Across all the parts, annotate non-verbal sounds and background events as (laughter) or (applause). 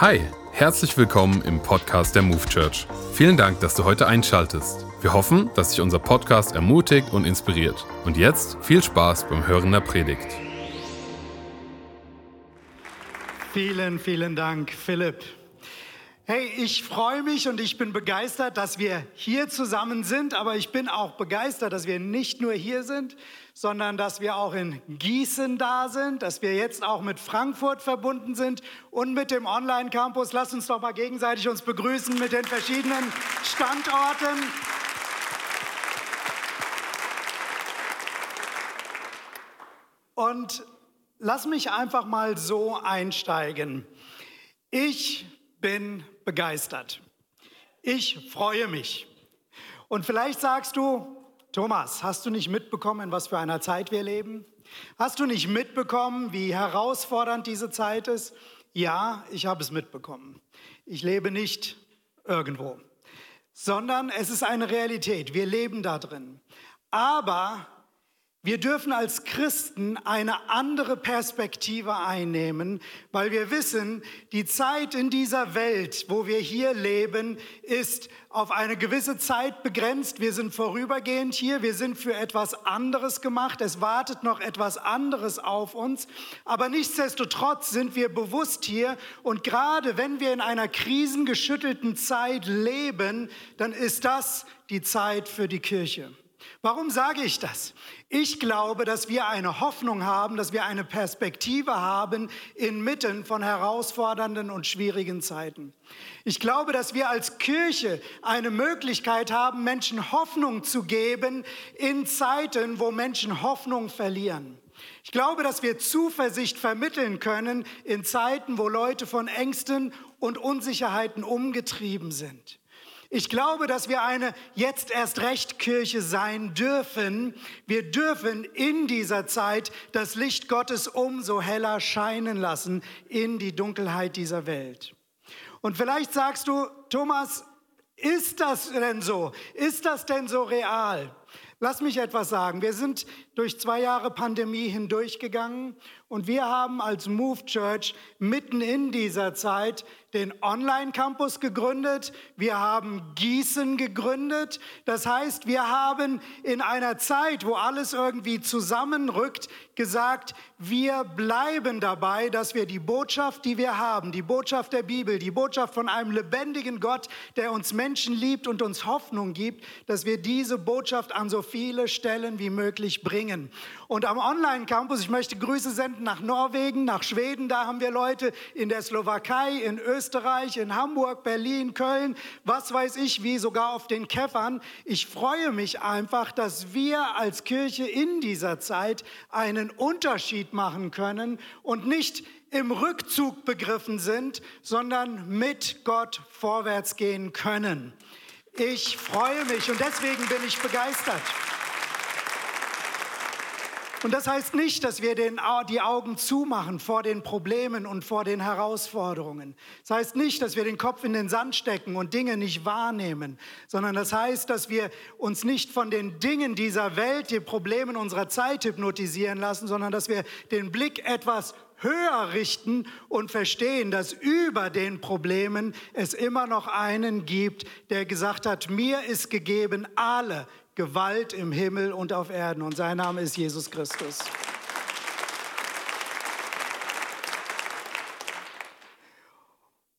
Hi, herzlich willkommen im Podcast der Move Church. Vielen Dank, dass du heute einschaltest. Wir hoffen, dass dich unser Podcast ermutigt und inspiriert. Und jetzt viel Spaß beim Hören der Predigt. Vielen, vielen Dank, Philipp. Hey, ich freue mich und ich bin begeistert, dass wir hier zusammen sind, aber ich bin auch begeistert, dass wir nicht nur hier sind, sondern dass wir auch in Gießen da sind, dass wir jetzt auch mit Frankfurt verbunden sind und mit dem Online-Campus. Lass uns doch mal gegenseitig uns begrüßen mit den verschiedenen Standorten. Und lass mich einfach mal so einsteigen. Ich bin begeistert. Ich freue mich. Und vielleicht sagst du, Thomas, hast du nicht mitbekommen, in was für einer Zeit wir leben? Hast du nicht mitbekommen, wie herausfordernd diese Zeit ist? Ja, ich habe es mitbekommen. Ich lebe nicht irgendwo, sondern es ist eine Realität. Wir leben da drin. Aber wir dürfen als Christen eine andere Perspektive einnehmen, weil wir wissen, die Zeit in dieser Welt, wo wir hier leben, ist auf eine gewisse Zeit begrenzt. Wir sind vorübergehend hier, wir sind für etwas anderes gemacht, es wartet noch etwas anderes auf uns, aber nichtsdestotrotz sind wir bewusst hier und gerade wenn wir in einer krisengeschüttelten Zeit leben, dann ist das die Zeit für die Kirche. Warum sage ich das? Ich glaube, dass wir eine Hoffnung haben, dass wir eine Perspektive haben inmitten von herausfordernden und schwierigen Zeiten. Ich glaube, dass wir als Kirche eine Möglichkeit haben, Menschen Hoffnung zu geben in Zeiten, wo Menschen Hoffnung verlieren. Ich glaube, dass wir Zuversicht vermitteln können in Zeiten, wo Leute von Ängsten und Unsicherheiten umgetrieben sind. Ich glaube, dass wir eine jetzt erst recht Kirche sein dürfen. Wir dürfen in dieser Zeit das Licht Gottes umso heller scheinen lassen in die Dunkelheit dieser Welt. Und vielleicht sagst du, Thomas, ist das denn so? Ist das denn so real? Lass mich etwas sagen. Wir sind durch zwei Jahre Pandemie hindurchgegangen und wir haben als Move Church mitten in dieser Zeit den Online-Campus gegründet. Wir haben Gießen gegründet. Das heißt, wir haben in einer Zeit, wo alles irgendwie zusammenrückt, gesagt, wir bleiben dabei, dass wir die Botschaft, die wir haben, die Botschaft der Bibel, die Botschaft von einem lebendigen Gott, der uns Menschen liebt und uns Hoffnung gibt, dass wir diese Botschaft an so viele Stellen wie möglich bringen. Und am Online-Campus, ich möchte Grüße senden nach Norwegen, nach Schweden, da haben wir Leute in der Slowakei, in Österreich, in Hamburg, Berlin, Köln, was weiß ich wie, sogar auf den Käffern. Ich freue mich einfach, dass wir als Kirche in dieser Zeit einen Unterschied machen können und nicht im Rückzug begriffen sind, sondern mit Gott vorwärts gehen können. Ich freue mich und deswegen bin ich begeistert. Und das heißt nicht, dass wir den, die Augen zumachen vor den Problemen und vor den Herausforderungen. Das heißt nicht, dass wir den Kopf in den Sand stecken und Dinge nicht wahrnehmen, sondern das heißt, dass wir uns nicht von den Dingen dieser Welt, den Problemen unserer Zeit hypnotisieren lassen, sondern dass wir den Blick etwas höher richten und verstehen, dass über den Problemen es immer noch einen gibt, der gesagt hat, mir ist gegeben alle Gewalt im Himmel und auf Erden. Und sein Name ist Jesus Christus.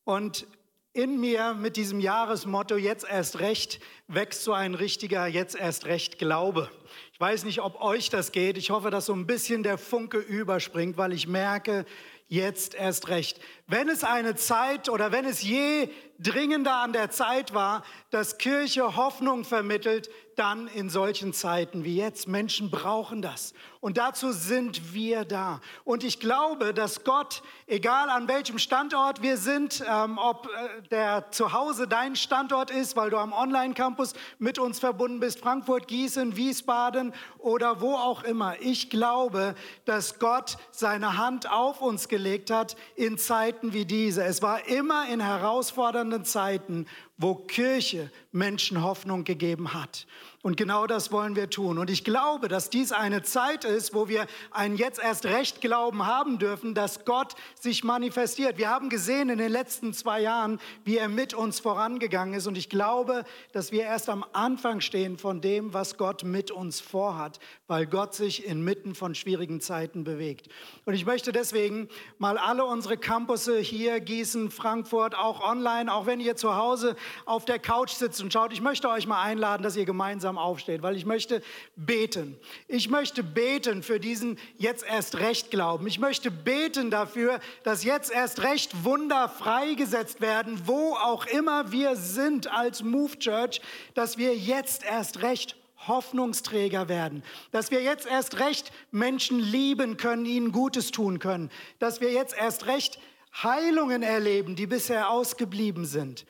Und in mir mit diesem Jahresmotto jetzt erst recht wächst so ein richtiger jetzt erst recht Glaube. Ich weiß nicht, ob euch das geht. Ich hoffe, dass so ein bisschen der Funke überspringt, weil ich merke, jetzt erst recht. Wenn es eine Zeit oder wenn es je dringender an der Zeit war, dass Kirche Hoffnung vermittelt, dann in solchen Zeiten wie jetzt. Menschen brauchen das. Und dazu sind wir da. Und ich glaube, dass Gott, egal an welchem Standort wir sind, ähm, ob äh, der zu Hause dein Standort ist, weil du am Online-Campus mit uns verbunden bist, Frankfurt, Gießen, Wiesbaden oder wo auch immer. Ich glaube, dass Gott seine Hand auf uns gelegt hat in Zeiten wie diese. Es war immer in herausfordernden Zeiten, wo Kirche Menschen Hoffnung gegeben hat. Und genau das wollen wir tun. Und ich glaube, dass dies eine Zeit ist, wo wir einen jetzt erst recht Glauben haben dürfen, dass Gott sich manifestiert. Wir haben gesehen in den letzten zwei Jahren, wie er mit uns vorangegangen ist. Und ich glaube, dass wir erst am Anfang stehen von dem, was Gott mit uns vorhat, weil Gott sich inmitten von schwierigen Zeiten bewegt. Und ich möchte deswegen mal alle unsere Campusse hier, Gießen, Frankfurt, auch online, auch wenn ihr zu Hause auf der Couch sitzt und schaut, ich möchte euch mal einladen, dass ihr gemeinsam aufsteht, weil ich möchte beten. Ich möchte beten für diesen jetzt erst recht Glauben. Ich möchte beten dafür, dass jetzt erst recht Wunder freigesetzt werden, wo auch immer wir sind als Move Church, dass wir jetzt erst recht Hoffnungsträger werden, dass wir jetzt erst recht Menschen lieben können, ihnen Gutes tun können, dass wir jetzt erst recht Heilungen erleben, die bisher ausgeblieben sind,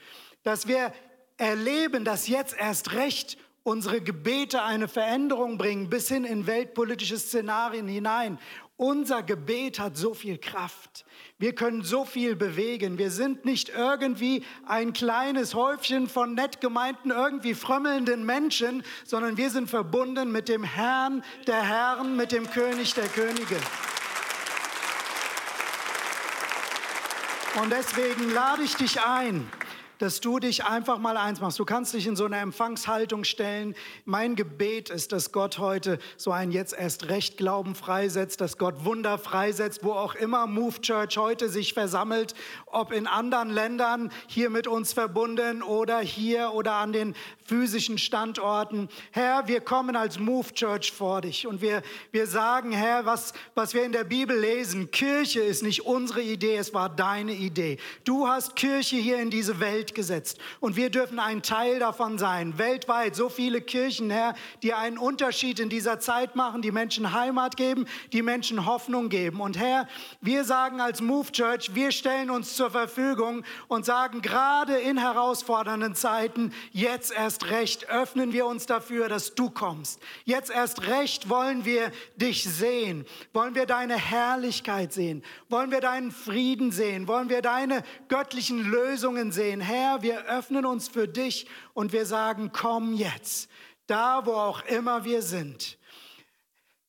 dass wir erleben, dass jetzt erst recht unsere Gebete eine Veränderung bringen, bis hin in weltpolitische Szenarien hinein. Unser Gebet hat so viel Kraft. Wir können so viel bewegen. Wir sind nicht irgendwie ein kleines Häufchen von nett gemeinten, irgendwie frömmelnden Menschen, sondern wir sind verbunden mit dem Herrn der Herren, mit dem König der Könige. Und deswegen lade ich dich ein, dass du dich einfach mal eins machst. Du kannst dich in so eine Empfangshaltung stellen. Mein Gebet ist, dass Gott heute so ein jetzt erst recht Glauben freisetzt, dass Gott Wunder freisetzt, wo auch immer Move Church heute sich versammelt, ob in anderen Ländern hier mit uns verbunden oder hier oder an den physischen Standorten. Herr, wir kommen als Move Church vor dich und wir, wir sagen, Herr, was, was wir in der Bibel lesen, Kirche ist nicht unsere Idee, es war deine Idee. Du hast Kirche hier in diese Welt gesetzt und wir dürfen ein Teil davon sein. Weltweit so viele Kirchen, Herr, die einen Unterschied in dieser Zeit machen, die Menschen Heimat geben, die Menschen Hoffnung geben. Und Herr, wir sagen als Move Church, wir stellen uns zur Verfügung und sagen gerade in herausfordernden Zeiten, jetzt erst erst recht öffnen wir uns dafür, dass du kommst. Jetzt erst recht wollen wir dich sehen, wollen wir deine Herrlichkeit sehen, wollen wir deinen Frieden sehen, wollen wir deine göttlichen Lösungen sehen. Herr, wir öffnen uns für dich und wir sagen, komm jetzt, da wo auch immer wir sind.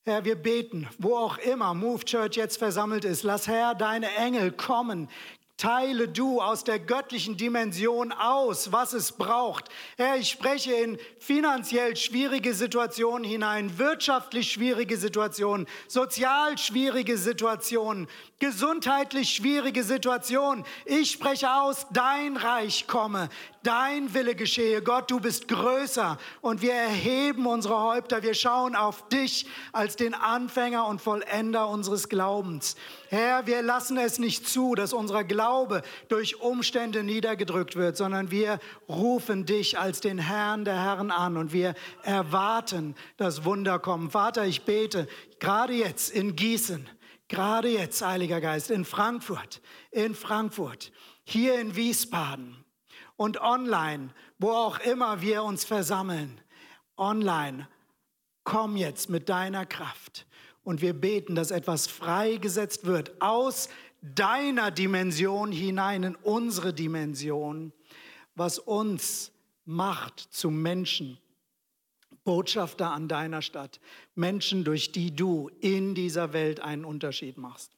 Herr, wir beten, wo auch immer Move Church jetzt versammelt ist, lass Herr deine Engel kommen, Teile du aus der göttlichen Dimension aus, was es braucht. Herr, ich spreche in finanziell schwierige Situationen hinein, wirtschaftlich schwierige Situationen, sozial schwierige Situationen, gesundheitlich schwierige Situationen. Ich spreche aus, dein Reich komme, dein Wille geschehe. Gott, du bist größer und wir erheben unsere Häupter. Wir schauen auf dich als den Anfänger und Vollender unseres Glaubens. Herr, wir lassen es nicht zu, dass unser Glaube durch Umstände niedergedrückt wird, sondern wir rufen dich als den Herrn der Herren an und wir erwarten das Wunder kommen. Vater, ich bete gerade jetzt in Gießen, gerade jetzt, Heiliger Geist, in Frankfurt, in Frankfurt, hier in Wiesbaden und online, wo auch immer wir uns versammeln, online, komm jetzt mit deiner Kraft. Und wir beten, dass etwas freigesetzt wird aus deiner Dimension hinein in unsere Dimension, was uns macht zu Menschen, Botschafter an deiner Stadt, Menschen, durch die du in dieser Welt einen Unterschied machst.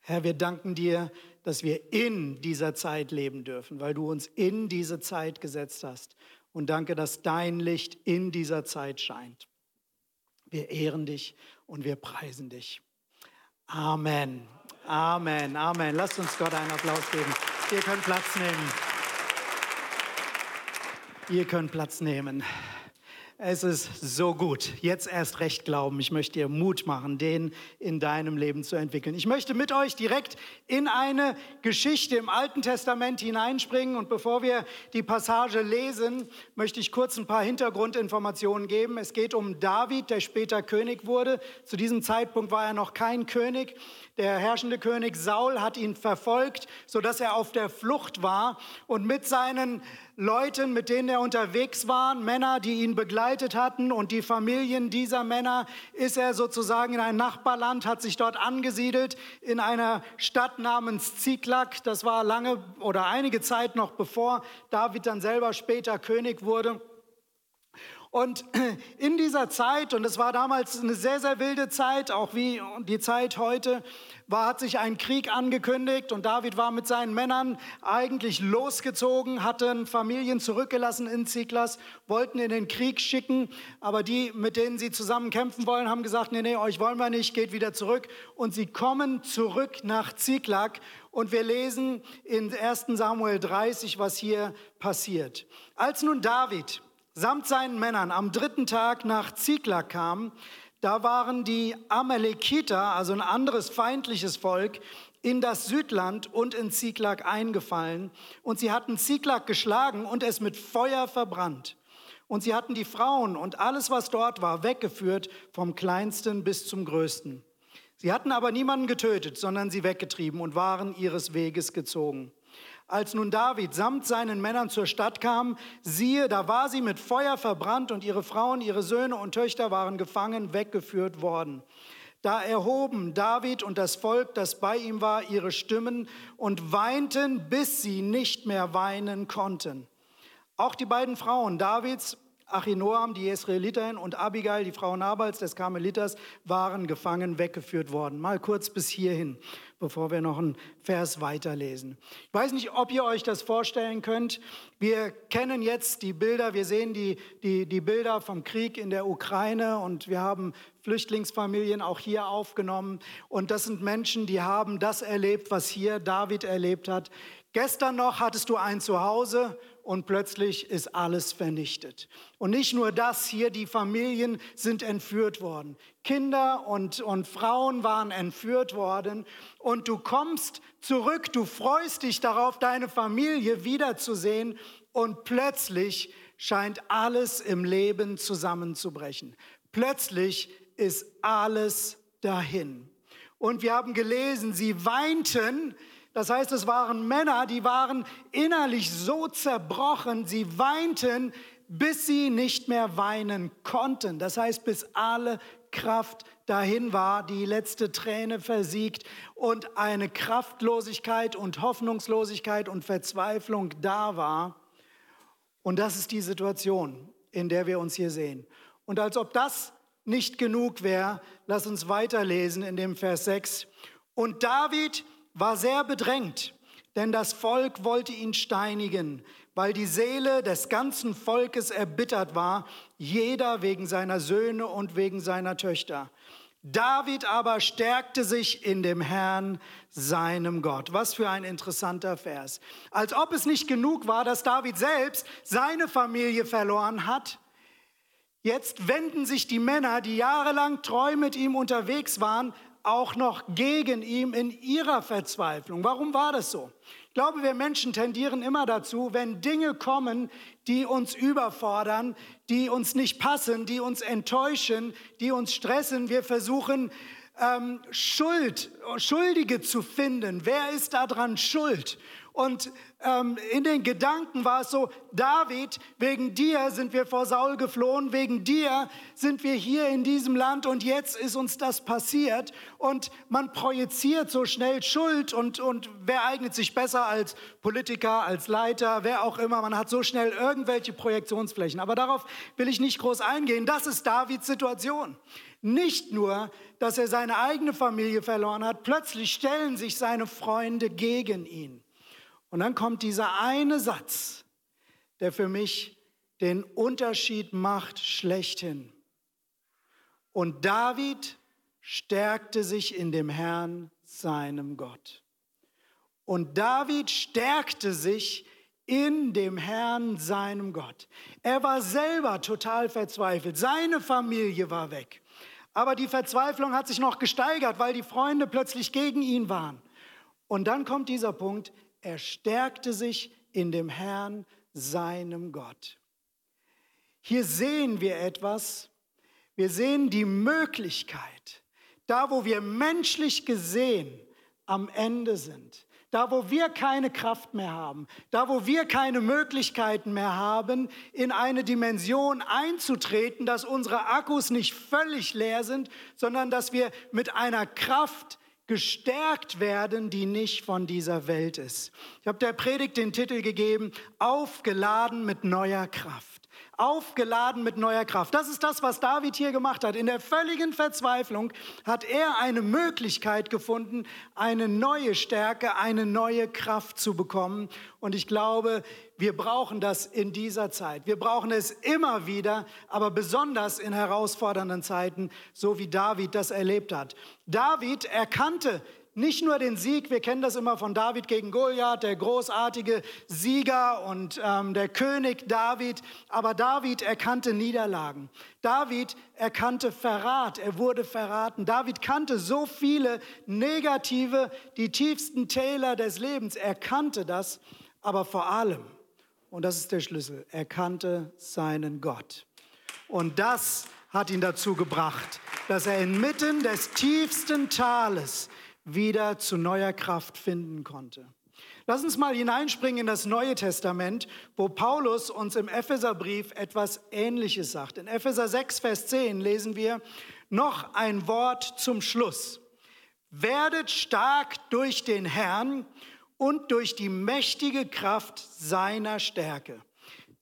Herr, wir danken dir, dass wir in dieser Zeit leben dürfen, weil du uns in diese Zeit gesetzt hast. Und danke, dass dein Licht in dieser Zeit scheint. Wir ehren dich und wir preisen dich. Amen. Amen. Amen. Lasst uns Gott einen Applaus geben. Ihr könnt Platz nehmen. Ihr könnt Platz nehmen. Es ist so gut. Jetzt erst recht glauben. Ich möchte dir Mut machen, den in deinem Leben zu entwickeln. Ich möchte mit euch direkt in eine Geschichte im Alten Testament hineinspringen. Und bevor wir die Passage lesen, möchte ich kurz ein paar Hintergrundinformationen geben. Es geht um David, der später König wurde. Zu diesem Zeitpunkt war er noch kein König. Der herrschende König Saul hat ihn verfolgt, sodass er auf der Flucht war und mit seinen Leuten, mit denen er unterwegs war, Männer, die ihn begleitet hatten und die Familien dieser Männer, ist er sozusagen in ein Nachbarland, hat sich dort angesiedelt in einer Stadt namens Ziklag. Das war lange oder einige Zeit noch bevor David dann selber später König wurde. Und (clears throat) in dieser Zeit, und es war damals eine sehr, sehr wilde Zeit, auch wie die Zeit heute, war, hat sich ein Krieg angekündigt und David war mit seinen Männern eigentlich losgezogen, hatten Familien zurückgelassen in Ziklas, wollten in den Krieg schicken, aber die, mit denen sie zusammen kämpfen wollen, haben gesagt, nee, nee, euch wollen wir nicht, geht wieder zurück. Und sie kommen zurück nach Ziklag und wir lesen in 1 Samuel 30, was hier passiert. Als nun David samt seinen Männern am dritten Tag nach Ziklag kam, da waren die Amalekiter, also ein anderes feindliches Volk, in das Südland und in Ziklag eingefallen. Und sie hatten Ziklag geschlagen und es mit Feuer verbrannt. Und sie hatten die Frauen und alles, was dort war, weggeführt, vom kleinsten bis zum größten. Sie hatten aber niemanden getötet, sondern sie weggetrieben und waren ihres Weges gezogen. Als nun David samt seinen Männern zur Stadt kam, siehe, da war sie mit Feuer verbrannt und ihre Frauen, ihre Söhne und Töchter waren gefangen, weggeführt worden. Da erhoben David und das Volk, das bei ihm war, ihre Stimmen und weinten, bis sie nicht mehr weinen konnten. Auch die beiden Frauen Davids, Achinoam, die Israeliterin, und Abigail, die Frau Nabals des Karmeliters, waren gefangen, weggeführt worden. Mal kurz bis hierhin bevor wir noch einen Vers weiterlesen. Ich weiß nicht, ob ihr euch das vorstellen könnt. Wir kennen jetzt die Bilder, wir sehen die, die, die Bilder vom Krieg in der Ukraine und wir haben Flüchtlingsfamilien auch hier aufgenommen. Und das sind Menschen, die haben das erlebt, was hier David erlebt hat. Gestern noch hattest du ein Zuhause und plötzlich ist alles vernichtet. Und nicht nur das, hier die Familien sind entführt worden. Kinder und, und Frauen waren entführt worden. Und du kommst zurück, du freust dich darauf, deine Familie wiederzusehen. Und plötzlich scheint alles im Leben zusammenzubrechen. Plötzlich ist alles dahin. Und wir haben gelesen, sie weinten, das heißt, es waren Männer, die waren innerlich so zerbrochen, sie weinten, bis sie nicht mehr weinen konnten. Das heißt, bis alle Kraft dahin war, die letzte Träne versiegt und eine Kraftlosigkeit und Hoffnungslosigkeit und Verzweiflung da war. Und das ist die Situation, in der wir uns hier sehen. Und als ob das nicht genug wäre, lass uns weiterlesen in dem Vers 6. Und David war sehr bedrängt, denn das Volk wollte ihn steinigen, weil die Seele des ganzen Volkes erbittert war, jeder wegen seiner Söhne und wegen seiner Töchter. David aber stärkte sich in dem Herrn, seinem Gott. Was für ein interessanter Vers. Als ob es nicht genug war, dass David selbst seine Familie verloren hat. Jetzt wenden sich die Männer, die jahrelang treu mit ihm unterwegs waren, auch noch gegen ihn in ihrer Verzweiflung. Warum war das so? Ich glaube, wir Menschen tendieren immer dazu, wenn Dinge kommen, die uns überfordern, die uns nicht passen, die uns enttäuschen, die uns stressen, wir versuchen, ähm, Schuld, Schuldige zu finden. Wer ist daran schuld? Und ähm, in den Gedanken war es so, David, wegen dir sind wir vor Saul geflohen, wegen dir sind wir hier in diesem Land und jetzt ist uns das passiert. Und man projiziert so schnell Schuld und, und wer eignet sich besser als Politiker, als Leiter, wer auch immer. Man hat so schnell irgendwelche Projektionsflächen. Aber darauf will ich nicht groß eingehen. Das ist Davids Situation. Nicht nur, dass er seine eigene Familie verloren hat, plötzlich stellen sich seine Freunde gegen ihn. Und dann kommt dieser eine Satz, der für mich den Unterschied macht schlechthin. Und David stärkte sich in dem Herrn, seinem Gott. Und David stärkte sich in dem Herrn, seinem Gott. Er war selber total verzweifelt. Seine Familie war weg. Aber die Verzweiflung hat sich noch gesteigert, weil die Freunde plötzlich gegen ihn waren. Und dann kommt dieser Punkt, er stärkte sich in dem Herrn, seinem Gott. Hier sehen wir etwas, wir sehen die Möglichkeit, da wo wir menschlich gesehen am Ende sind, da wo wir keine Kraft mehr haben, da wo wir keine Möglichkeiten mehr haben, in eine Dimension einzutreten, dass unsere Akkus nicht völlig leer sind, sondern dass wir mit einer Kraft gestärkt werden, die nicht von dieser Welt ist. Ich habe der Predigt den Titel gegeben, aufgeladen mit neuer Kraft. Aufgeladen mit neuer Kraft. Das ist das, was David hier gemacht hat. In der völligen Verzweiflung hat er eine Möglichkeit gefunden, eine neue Stärke, eine neue Kraft zu bekommen. Und ich glaube, wir brauchen das in dieser Zeit. Wir brauchen es immer wieder, aber besonders in herausfordernden Zeiten, so wie David das erlebt hat. David erkannte nicht nur den Sieg, wir kennen das immer von David gegen Goliath, der großartige Sieger und ähm, der König David, aber David erkannte Niederlagen. David erkannte Verrat, er wurde verraten. David kannte so viele negative, die tiefsten Täler des Lebens, er kannte das, aber vor allem, und das ist der Schlüssel, er kannte seinen Gott. Und das hat ihn dazu gebracht, dass er inmitten des tiefsten Tales wieder zu neuer Kraft finden konnte. Lass uns mal hineinspringen in das Neue Testament, wo Paulus uns im Epheserbrief etwas Ähnliches sagt. In Epheser 6, Vers 10 lesen wir noch ein Wort zum Schluss. Werdet stark durch den Herrn und durch die mächtige Kraft seiner Stärke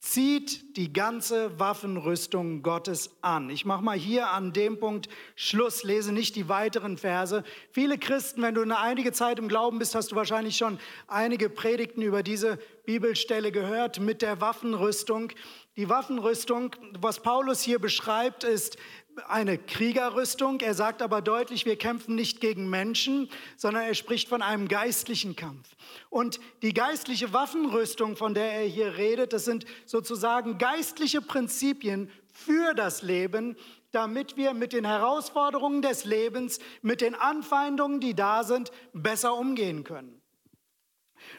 zieht die ganze Waffenrüstung Gottes an. Ich mache mal hier an dem Punkt Schluss, lese nicht die weiteren Verse. Viele Christen, wenn du eine einige Zeit im Glauben bist, hast du wahrscheinlich schon einige Predigten über diese Bibelstelle gehört mit der Waffenrüstung. Die Waffenrüstung, was Paulus hier beschreibt, ist eine Kriegerrüstung. Er sagt aber deutlich, wir kämpfen nicht gegen Menschen, sondern er spricht von einem geistlichen Kampf. Und die geistliche Waffenrüstung, von der er hier redet, das sind sozusagen geistliche Prinzipien für das Leben, damit wir mit den Herausforderungen des Lebens, mit den Anfeindungen, die da sind, besser umgehen können.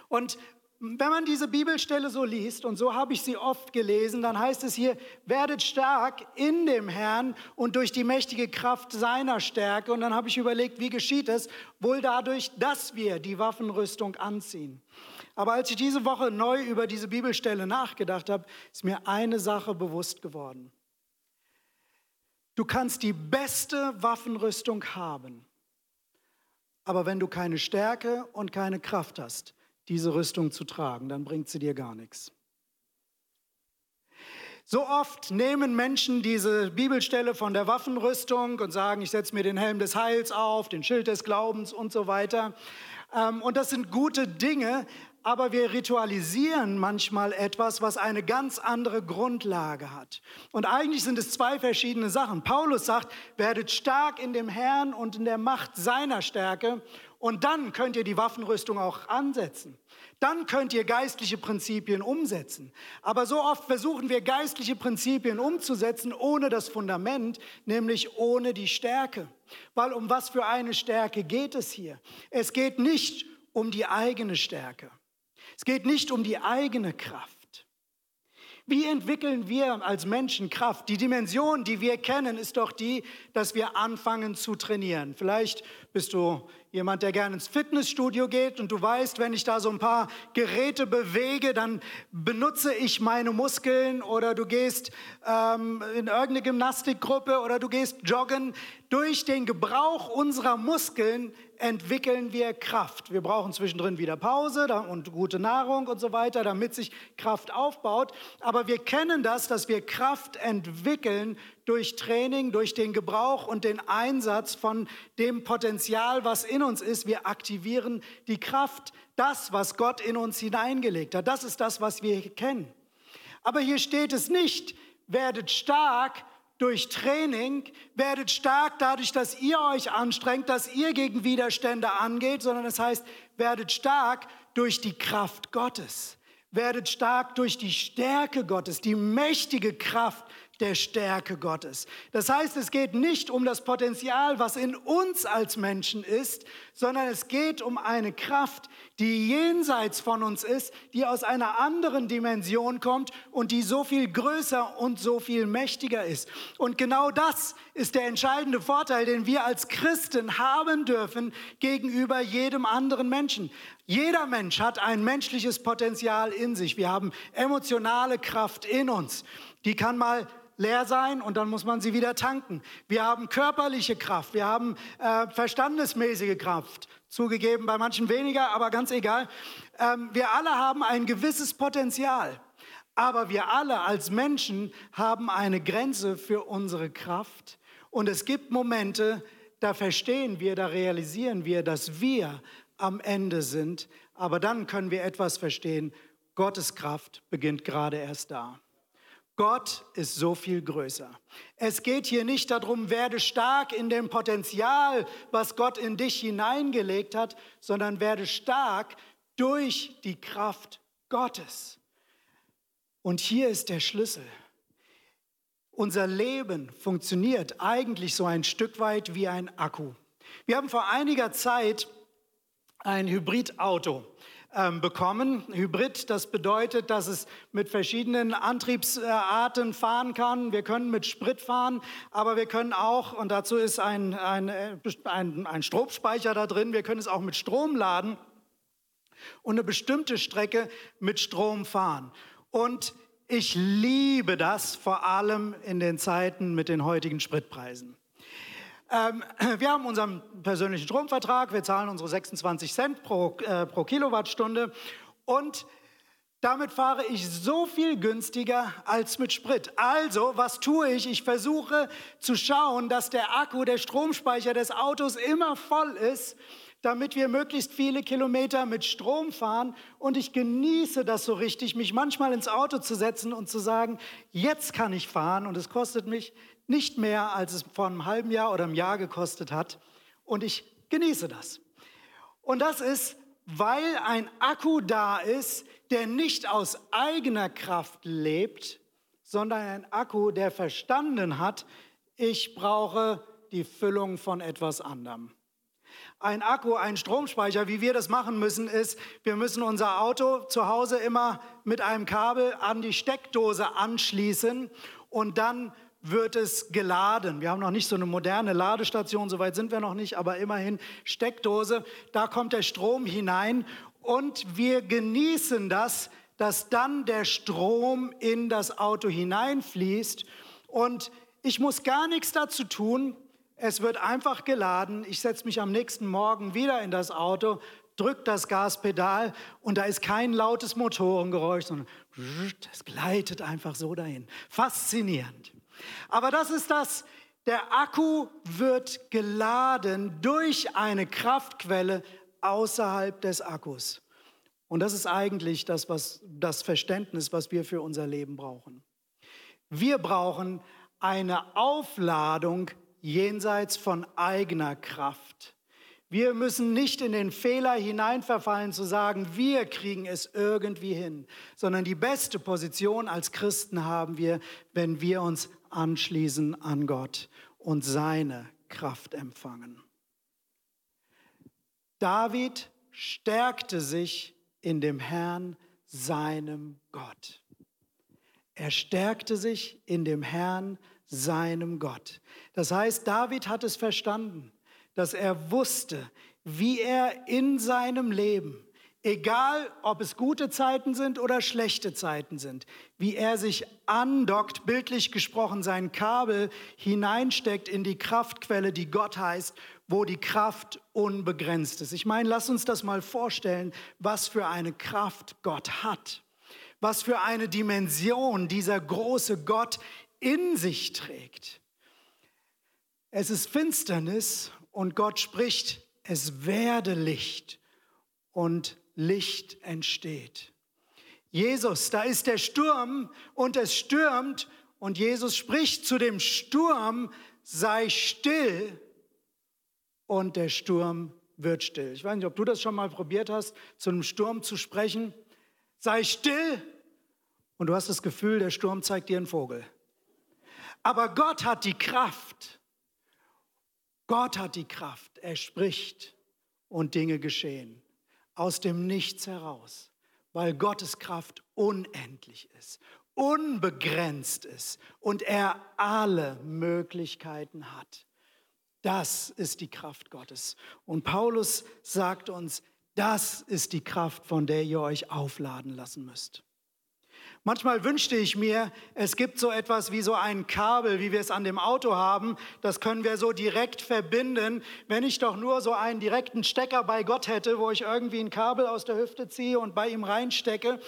Und wenn man diese Bibelstelle so liest, und so habe ich sie oft gelesen, dann heißt es hier, werdet stark in dem Herrn und durch die mächtige Kraft seiner Stärke. Und dann habe ich überlegt, wie geschieht es? Wohl dadurch, dass wir die Waffenrüstung anziehen. Aber als ich diese Woche neu über diese Bibelstelle nachgedacht habe, ist mir eine Sache bewusst geworden. Du kannst die beste Waffenrüstung haben, aber wenn du keine Stärke und keine Kraft hast, diese Rüstung zu tragen, dann bringt sie dir gar nichts. So oft nehmen Menschen diese Bibelstelle von der Waffenrüstung und sagen, ich setze mir den Helm des Heils auf, den Schild des Glaubens und so weiter. Ähm, und das sind gute Dinge, aber wir ritualisieren manchmal etwas, was eine ganz andere Grundlage hat. Und eigentlich sind es zwei verschiedene Sachen. Paulus sagt, werdet stark in dem Herrn und in der Macht seiner Stärke und dann könnt ihr die Waffenrüstung auch ansetzen. Dann könnt ihr geistliche Prinzipien umsetzen. Aber so oft versuchen wir geistliche Prinzipien umzusetzen ohne das Fundament, nämlich ohne die Stärke. Weil um was für eine Stärke geht es hier? Es geht nicht um die eigene Stärke. Es geht nicht um die eigene Kraft. Wie entwickeln wir als Menschen Kraft? Die Dimension, die wir kennen, ist doch die, dass wir anfangen zu trainieren. Vielleicht bist du jemand, der gerne ins Fitnessstudio geht und du weißt, wenn ich da so ein paar Geräte bewege, dann benutze ich meine Muskeln oder du gehst ähm, in irgendeine Gymnastikgruppe oder du gehst joggen. Durch den Gebrauch unserer Muskeln entwickeln wir Kraft. Wir brauchen zwischendrin wieder Pause und gute Nahrung und so weiter, damit sich Kraft aufbaut. Aber wir kennen das, dass wir Kraft entwickeln durch Training, durch den Gebrauch und den Einsatz von dem Potenzial, was in uns ist. Wir aktivieren die Kraft, das, was Gott in uns hineingelegt hat. Das ist das, was wir kennen. Aber hier steht es nicht, werdet stark, durch Training, werdet stark dadurch, dass ihr euch anstrengt, dass ihr gegen Widerstände angeht, sondern es heißt, werdet stark durch die Kraft Gottes. Werdet stark durch die Stärke Gottes, die mächtige Kraft der Stärke Gottes. Das heißt, es geht nicht um das Potenzial, was in uns als Menschen ist, sondern es geht um eine Kraft, die jenseits von uns ist, die aus einer anderen Dimension kommt und die so viel größer und so viel mächtiger ist. Und genau das ist der entscheidende Vorteil, den wir als Christen haben dürfen gegenüber jedem anderen Menschen. Jeder Mensch hat ein menschliches Potenzial in sich. Wir haben emotionale Kraft in uns. Die kann mal leer sein und dann muss man sie wieder tanken. Wir haben körperliche Kraft, wir haben äh, verstandesmäßige Kraft. Zugegeben, bei manchen weniger, aber ganz egal. Ähm, wir alle haben ein gewisses Potenzial. Aber wir alle als Menschen haben eine Grenze für unsere Kraft. Und es gibt Momente, da verstehen wir, da realisieren wir, dass wir am Ende sind. Aber dann können wir etwas verstehen. Gottes Kraft beginnt gerade erst da. Gott ist so viel größer. Es geht hier nicht darum, werde stark in dem Potenzial, was Gott in dich hineingelegt hat, sondern werde stark durch die Kraft Gottes. Und hier ist der Schlüssel. Unser Leben funktioniert eigentlich so ein Stück weit wie ein Akku. Wir haben vor einiger Zeit ein Hybridauto ähm, bekommen. Hybrid, das bedeutet, dass es mit verschiedenen Antriebsarten fahren kann. Wir können mit Sprit fahren, aber wir können auch, und dazu ist ein, ein, äh, ein, ein Stromspeicher da drin, wir können es auch mit Strom laden und eine bestimmte Strecke mit Strom fahren. Und ich liebe das vor allem in den Zeiten mit den heutigen Spritpreisen. Ähm, (clears throat) wir haben unseren persönlichen Stromvertrag, wir zahlen unsere 26 Cent pro, äh, pro Kilowattstunde und damit fahre ich so viel günstiger als mit Sprit. Also, was tue ich? Ich versuche zu schauen, dass der Akku, der Stromspeicher des Autos immer voll ist damit wir möglichst viele Kilometer mit Strom fahren. Und ich genieße das so richtig, mich manchmal ins Auto zu setzen und zu sagen, jetzt kann ich fahren und es kostet mich nicht mehr, als es vor einem halben Jahr oder einem Jahr gekostet hat. Und ich genieße das. Und das ist, weil ein Akku da ist, der nicht aus eigener Kraft lebt, sondern ein Akku, der verstanden hat, ich brauche die Füllung von etwas anderem ein Akku, ein Stromspeicher, wie wir das machen müssen, ist, wir müssen unser Auto zu Hause immer mit einem Kabel an die Steckdose anschließen und dann wird es geladen. Wir haben noch nicht so eine moderne Ladestation, so weit sind wir noch nicht, aber immerhin Steckdose, da kommt der Strom hinein und wir genießen das, dass dann der Strom in das Auto hineinfließt und ich muss gar nichts dazu tun, es wird einfach geladen. Ich setze mich am nächsten Morgen wieder in das Auto, drücke das Gaspedal und da ist kein lautes Motorengeräusch, sondern es gleitet einfach so dahin. Faszinierend. Aber das ist das, der Akku wird geladen durch eine Kraftquelle außerhalb des Akkus. Und das ist eigentlich das, was, das Verständnis, was wir für unser Leben brauchen. Wir brauchen eine Aufladung jenseits von eigener Kraft. Wir müssen nicht in den Fehler hineinverfallen zu sagen, wir kriegen es irgendwie hin, sondern die beste Position als Christen haben wir, wenn wir uns anschließen an Gott und seine Kraft empfangen. David stärkte sich in dem Herrn, seinem Gott. Er stärkte sich in dem Herrn, seinem Gott. Das heißt, David hat es verstanden, dass er wusste, wie er in seinem Leben, egal ob es gute Zeiten sind oder schlechte Zeiten sind, wie er sich andockt, bildlich gesprochen, sein Kabel hineinsteckt in die Kraftquelle, die Gott heißt, wo die Kraft unbegrenzt ist. Ich meine, lass uns das mal vorstellen, was für eine Kraft Gott hat was für eine Dimension dieser große Gott in sich trägt. Es ist Finsternis und Gott spricht, es werde Licht und Licht entsteht. Jesus, da ist der Sturm und es stürmt und Jesus spricht zu dem Sturm, sei still und der Sturm wird still. Ich weiß nicht, ob du das schon mal probiert hast, zu einem Sturm zu sprechen. Sei still und du hast das Gefühl, der Sturm zeigt dir einen Vogel. Aber Gott hat die Kraft. Gott hat die Kraft. Er spricht und Dinge geschehen. Aus dem Nichts heraus. Weil Gottes Kraft unendlich ist, unbegrenzt ist und er alle Möglichkeiten hat. Das ist die Kraft Gottes. Und Paulus sagt uns, das ist die Kraft, von der ihr euch aufladen lassen müsst. Manchmal wünschte ich mir, es gibt so etwas wie so ein Kabel, wie wir es an dem Auto haben. Das können wir so direkt verbinden. Wenn ich doch nur so einen direkten Stecker bei Gott hätte, wo ich irgendwie ein Kabel aus der Hüfte ziehe und bei ihm reinstecke.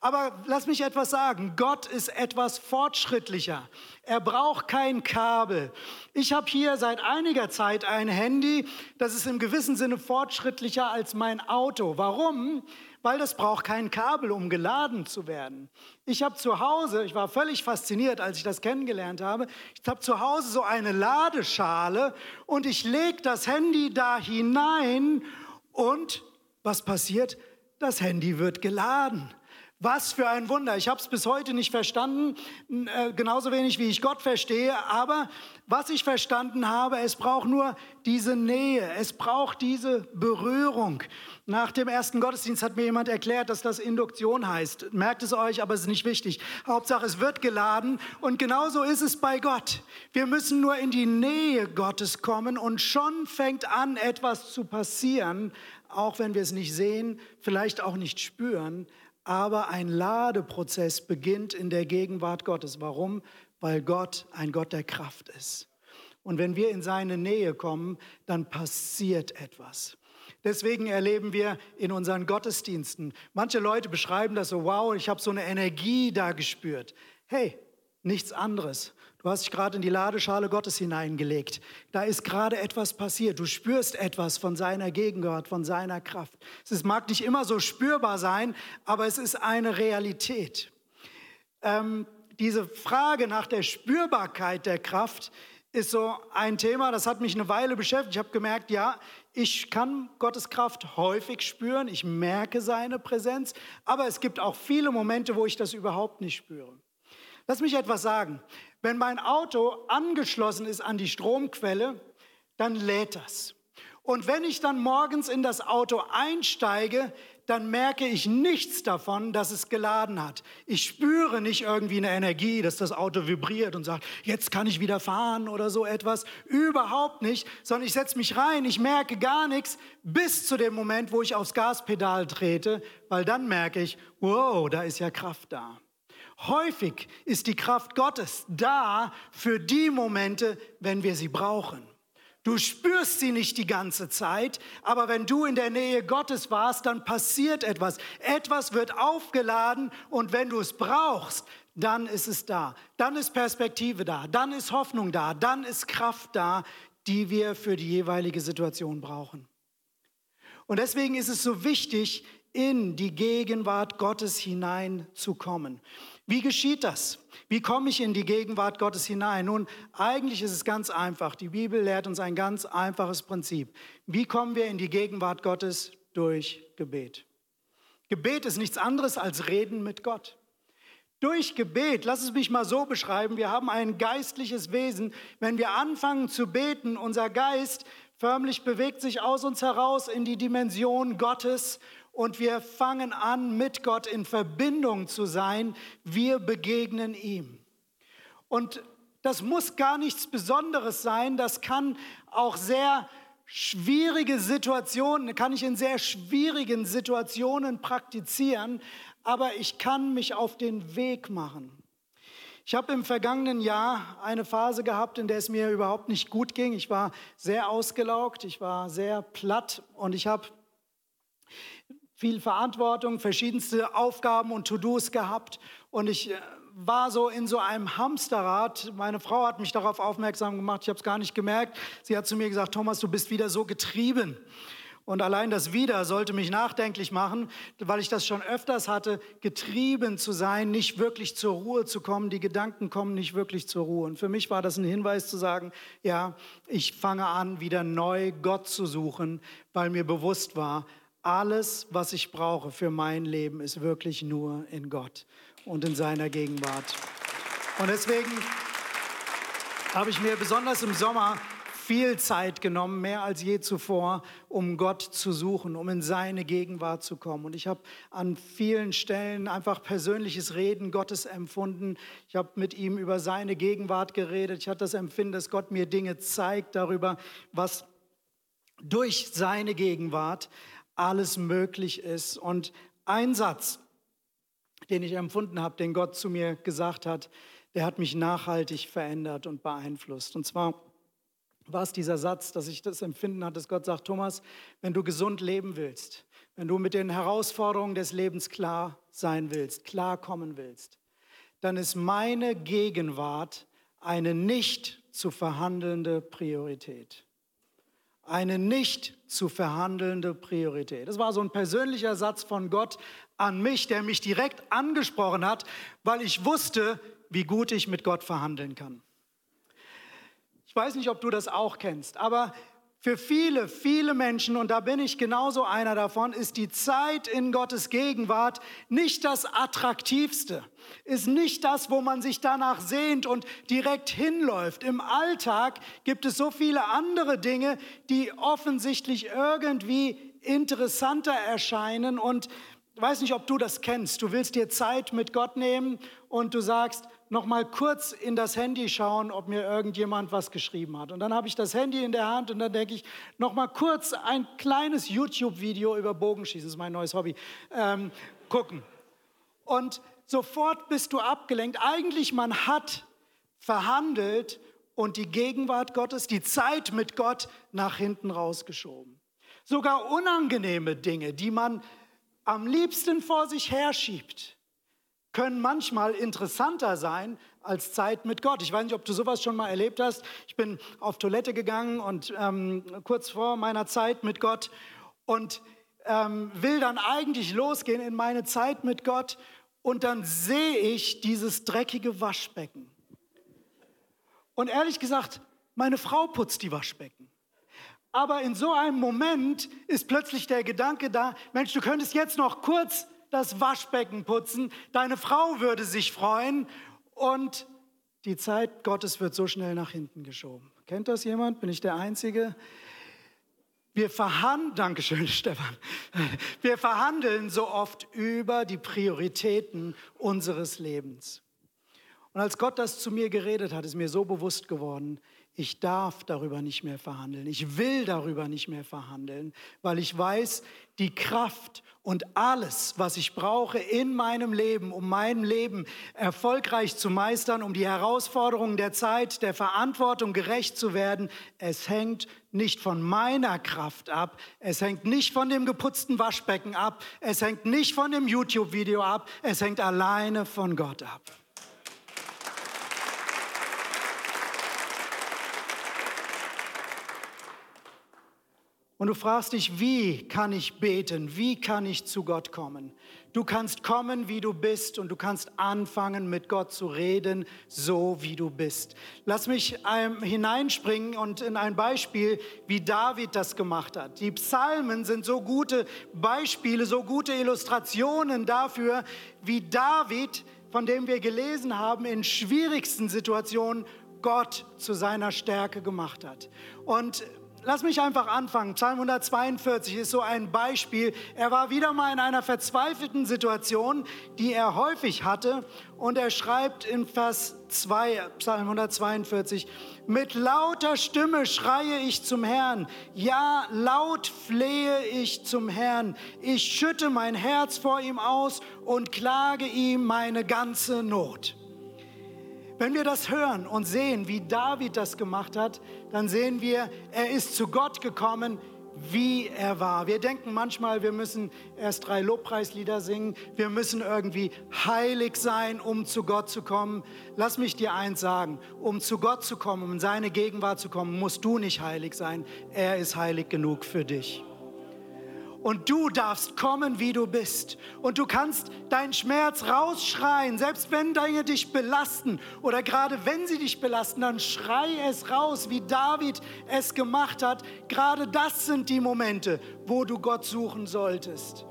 Aber lass mich etwas sagen. Gott ist etwas fortschrittlicher. Er braucht kein Kabel. Ich habe hier seit einiger Zeit ein Handy, das ist im gewissen Sinne fortschrittlicher als mein Auto. Warum? Weil das braucht kein Kabel, um geladen zu werden. Ich habe zu Hause, ich war völlig fasziniert, als ich das kennengelernt habe, ich habe zu Hause so eine Ladeschale und ich lege das Handy da hinein und was passiert? Das Handy wird geladen. Was für ein Wunder. Ich habe es bis heute nicht verstanden, äh, genauso wenig wie ich Gott verstehe. Aber was ich verstanden habe, es braucht nur diese Nähe, es braucht diese Berührung. Nach dem ersten Gottesdienst hat mir jemand erklärt, dass das Induktion heißt. Merkt es euch, aber es ist nicht wichtig. Hauptsache, es wird geladen. Und genauso ist es bei Gott. Wir müssen nur in die Nähe Gottes kommen und schon fängt an, etwas zu passieren, auch wenn wir es nicht sehen, vielleicht auch nicht spüren aber ein Ladeprozess beginnt in der Gegenwart Gottes. Warum? Weil Gott ein Gott der Kraft ist. Und wenn wir in seine Nähe kommen, dann passiert etwas. Deswegen erleben wir in unseren Gottesdiensten, manche Leute beschreiben das so, wow, ich habe so eine Energie da gespürt. Hey, nichts anderes. Du hast dich gerade in die Ladeschale Gottes hineingelegt. Da ist gerade etwas passiert. Du spürst etwas von seiner Gegenwart, von seiner Kraft. Es mag nicht immer so spürbar sein, aber es ist eine Realität. Ähm, diese Frage nach der Spürbarkeit der Kraft ist so ein Thema, das hat mich eine Weile beschäftigt. Ich habe gemerkt, ja, ich kann Gottes Kraft häufig spüren, ich merke seine Präsenz, aber es gibt auch viele Momente, wo ich das überhaupt nicht spüre. Lass mich etwas sagen. Wenn mein Auto angeschlossen ist an die Stromquelle, dann lädt das. Und wenn ich dann morgens in das Auto einsteige, dann merke ich nichts davon, dass es geladen hat. Ich spüre nicht irgendwie eine Energie, dass das Auto vibriert und sagt, jetzt kann ich wieder fahren oder so etwas. Überhaupt nicht, sondern ich setze mich rein, ich merke gar nichts bis zu dem Moment, wo ich aufs Gaspedal trete, weil dann merke ich, wow, da ist ja Kraft da. Häufig ist die Kraft Gottes da für die Momente, wenn wir sie brauchen. Du spürst sie nicht die ganze Zeit, aber wenn du in der Nähe Gottes warst, dann passiert etwas. Etwas wird aufgeladen und wenn du es brauchst, dann ist es da. Dann ist Perspektive da, dann ist Hoffnung da, dann ist Kraft da, die wir für die jeweilige Situation brauchen. Und deswegen ist es so wichtig, in die Gegenwart Gottes hineinzukommen. Wie geschieht das? Wie komme ich in die Gegenwart Gottes hinein? Nun, eigentlich ist es ganz einfach. Die Bibel lehrt uns ein ganz einfaches Prinzip. Wie kommen wir in die Gegenwart Gottes? Durch Gebet. Gebet ist nichts anderes als Reden mit Gott. Durch Gebet, lass es mich mal so beschreiben, wir haben ein geistliches Wesen. Wenn wir anfangen zu beten, unser Geist förmlich bewegt sich aus uns heraus in die Dimension Gottes und wir fangen an, mit Gott in Verbindung zu sein. Wir begegnen ihm. Und das muss gar nichts Besonderes sein. Das kann auch sehr schwierige Situationen, kann ich in sehr schwierigen Situationen praktizieren, aber ich kann mich auf den Weg machen. Ich habe im vergangenen Jahr eine Phase gehabt, in der es mir überhaupt nicht gut ging. Ich war sehr ausgelaugt, ich war sehr platt und ich habe viel Verantwortung, verschiedenste Aufgaben und To-Dos gehabt und ich äh, war so in so einem Hamsterrad. Meine Frau hat mich darauf aufmerksam gemacht, ich habe es gar nicht gemerkt. Sie hat zu mir gesagt, Thomas, du bist wieder so getrieben. Und allein das wieder sollte mich nachdenklich machen, weil ich das schon öfters hatte, getrieben zu sein, nicht wirklich zur Ruhe zu kommen. Die Gedanken kommen nicht wirklich zur Ruhe. Und für mich war das ein Hinweis zu sagen, ja, ich fange an, wieder neu Gott zu suchen, weil mir bewusst war, alles, was ich brauche für mein Leben, ist wirklich nur in Gott und in seiner Gegenwart. Und deswegen habe ich mir besonders im Sommer viel Zeit genommen, mehr als je zuvor, um Gott zu suchen, um in seine Gegenwart zu kommen. Und ich habe an vielen Stellen einfach persönliches Reden Gottes empfunden. Ich habe mit ihm über seine Gegenwart geredet. Ich hatte das Empfinden, dass Gott mir Dinge zeigt darüber, was durch seine Gegenwart alles möglich ist. Und ein Satz, den ich empfunden habe, den Gott zu mir gesagt hat, der hat mich nachhaltig verändert und beeinflusst. Und zwar war es dieser Satz, dass ich das Empfinden hatte, dass Gott sagt, Thomas, wenn du gesund leben willst, wenn du mit den Herausforderungen des Lebens klar sein willst, klarkommen willst, dann ist meine Gegenwart eine nicht zu verhandelnde Priorität. Eine nicht zu verhandelnde Priorität. Das war so ein persönlicher Satz von Gott an mich, der mich direkt angesprochen hat, weil ich wusste, wie gut ich mit Gott verhandeln kann. Ich weiß nicht, ob du das auch kennst, aber für viele, viele Menschen, und da bin ich genauso einer davon, ist die Zeit in Gottes Gegenwart nicht das Attraktivste, ist nicht das, wo man sich danach sehnt und direkt hinläuft. Im Alltag gibt es so viele andere Dinge, die offensichtlich irgendwie interessanter erscheinen und weiß nicht, ob du das kennst. Du willst dir Zeit mit Gott nehmen und du sagst, noch mal kurz in das Handy schauen, ob mir irgendjemand was geschrieben hat. Und dann habe ich das Handy in der Hand und dann denke ich, noch mal kurz ein kleines YouTube-Video über Bogenschießen, das ist mein neues Hobby, ähm, gucken. Und sofort bist du abgelenkt. Eigentlich, man hat verhandelt und die Gegenwart Gottes, die Zeit mit Gott nach hinten rausgeschoben. Sogar unangenehme Dinge, die man am liebsten vor sich herschiebt, können manchmal interessanter sein als Zeit mit Gott. Ich weiß nicht, ob du sowas schon mal erlebt hast. Ich bin auf Toilette gegangen und ähm, kurz vor meiner Zeit mit Gott und ähm, will dann eigentlich losgehen in meine Zeit mit Gott und dann sehe ich dieses dreckige Waschbecken. Und ehrlich gesagt, meine Frau putzt die Waschbecken. Aber in so einem Moment ist plötzlich der Gedanke da, Mensch, du könntest jetzt noch kurz das Waschbecken putzen, deine Frau würde sich freuen und die Zeit Gottes wird so schnell nach hinten geschoben. Kennt das jemand? Bin ich der Einzige? Wir verhandeln, Dankeschön, (laughs) Stefan. Wir verhandeln so oft über die Prioritäten unseres Lebens. Und als Gott das zu mir geredet hat, ist mir so bewusst geworden, ich darf darüber nicht mehr verhandeln. Ich will darüber nicht mehr verhandeln, weil ich weiß, die Kraft und alles, was ich brauche in meinem Leben, um mein Leben erfolgreich zu meistern, um die Herausforderungen der Zeit, der Verantwortung gerecht zu werden, es hängt nicht von meiner Kraft ab, es hängt nicht von dem geputzten Waschbecken ab, es hängt nicht von dem YouTube-Video ab, es hängt alleine von Gott ab. Und du fragst dich, wie kann ich beten? Wie kann ich zu Gott kommen? Du kannst kommen, wie du bist und du kannst anfangen, mit Gott zu reden, so wie du bist. Lass mich ähm, hineinspringen und in ein Beispiel, wie David das gemacht hat. Die Psalmen sind so gute Beispiele, so gute Illustrationen dafür, wie David, von dem wir gelesen haben, in schwierigsten Situationen Gott zu seiner Stärke gemacht hat. Und Lass mich einfach anfangen. Psalm 142 ist so ein Beispiel. Er war wieder mal in einer verzweifelten Situation, die er häufig hatte. Und er schreibt in Vers 2, Psalm 142, mit lauter Stimme schreie ich zum Herrn. Ja, laut flehe ich zum Herrn. Ich schütte mein Herz vor ihm aus und klage ihm meine ganze Not. Wenn wir das hören und sehen, wie David das gemacht hat, dann sehen wir, er ist zu Gott gekommen, wie er war. Wir denken manchmal, wir müssen erst drei Lobpreislieder singen, wir müssen irgendwie heilig sein, um zu Gott zu kommen. Lass mich dir eins sagen, um zu Gott zu kommen, um in seine Gegenwart zu kommen, musst du nicht heilig sein. Er ist heilig genug für dich und du darfst kommen, wie du bist. Und du kannst deinen Schmerz rausschreien, selbst wenn Dinge dich belasten oder gerade wenn sie dich belasten, dann schrei es raus, wie David es gemacht hat. Gerade das sind die Momente, wo du Gott suchen solltest.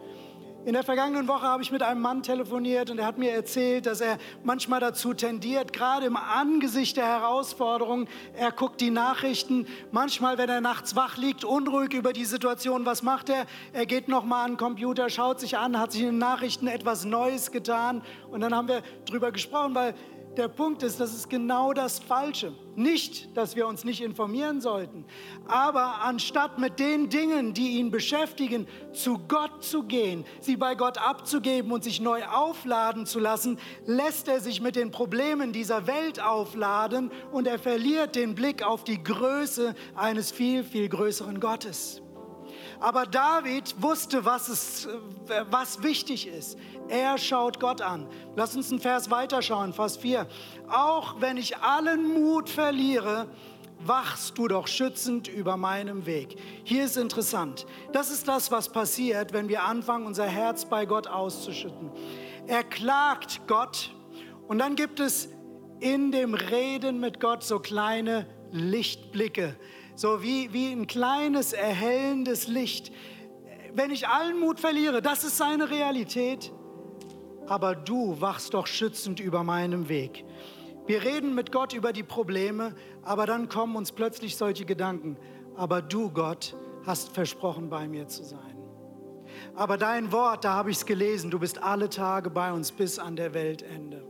In der vergangenen Woche habe ich mit einem Mann telefoniert und er hat mir erzählt, dass er manchmal dazu tendiert, gerade im Angesicht der Herausforderungen, er guckt die Nachrichten, manchmal, wenn er nachts wach liegt, unruhig über die Situation, was macht er? Er geht nochmal an den Computer, schaut sich an, hat sich in den Nachrichten etwas Neues getan und dann haben wir darüber gesprochen, weil Der Punkt ist, das ist genau das Falsche. Nicht, dass wir uns nicht informieren sollten, aber anstatt mit den Dingen, die ihn beschäftigen, zu Gott zu gehen, sie bei Gott abzugeben und sich neu aufladen zu lassen, lässt er sich mit den Problemen dieser Welt aufladen und er verliert den Blick auf die Größe eines viel, viel größeren Gottes. Aber David wusste, was, es, was wichtig ist. Er schaut Gott an. Lass uns einen Vers weiterschauen, Vers 4. Auch wenn ich allen Mut verliere, wachst du doch schützend über meinem Weg. Hier ist interessant. Das ist das, was passiert, wenn wir anfangen, unser Herz bei Gott auszuschütten. Er klagt Gott und dann gibt es in dem Reden mit Gott so kleine Lichtblicke so wie, wie ein kleines erhellendes Licht. Wenn ich allen Mut verliere, das ist seine Realität. Aber du wachst doch schützend über meinem Weg. Wir reden mit Gott über die Probleme, aber dann kommen uns plötzlich solche Gedanken. Aber du, Gott, hast versprochen, bei mir zu sein. Aber dein Wort, da habe ich es gelesen, du bist alle Tage bei uns bis an der Weltende.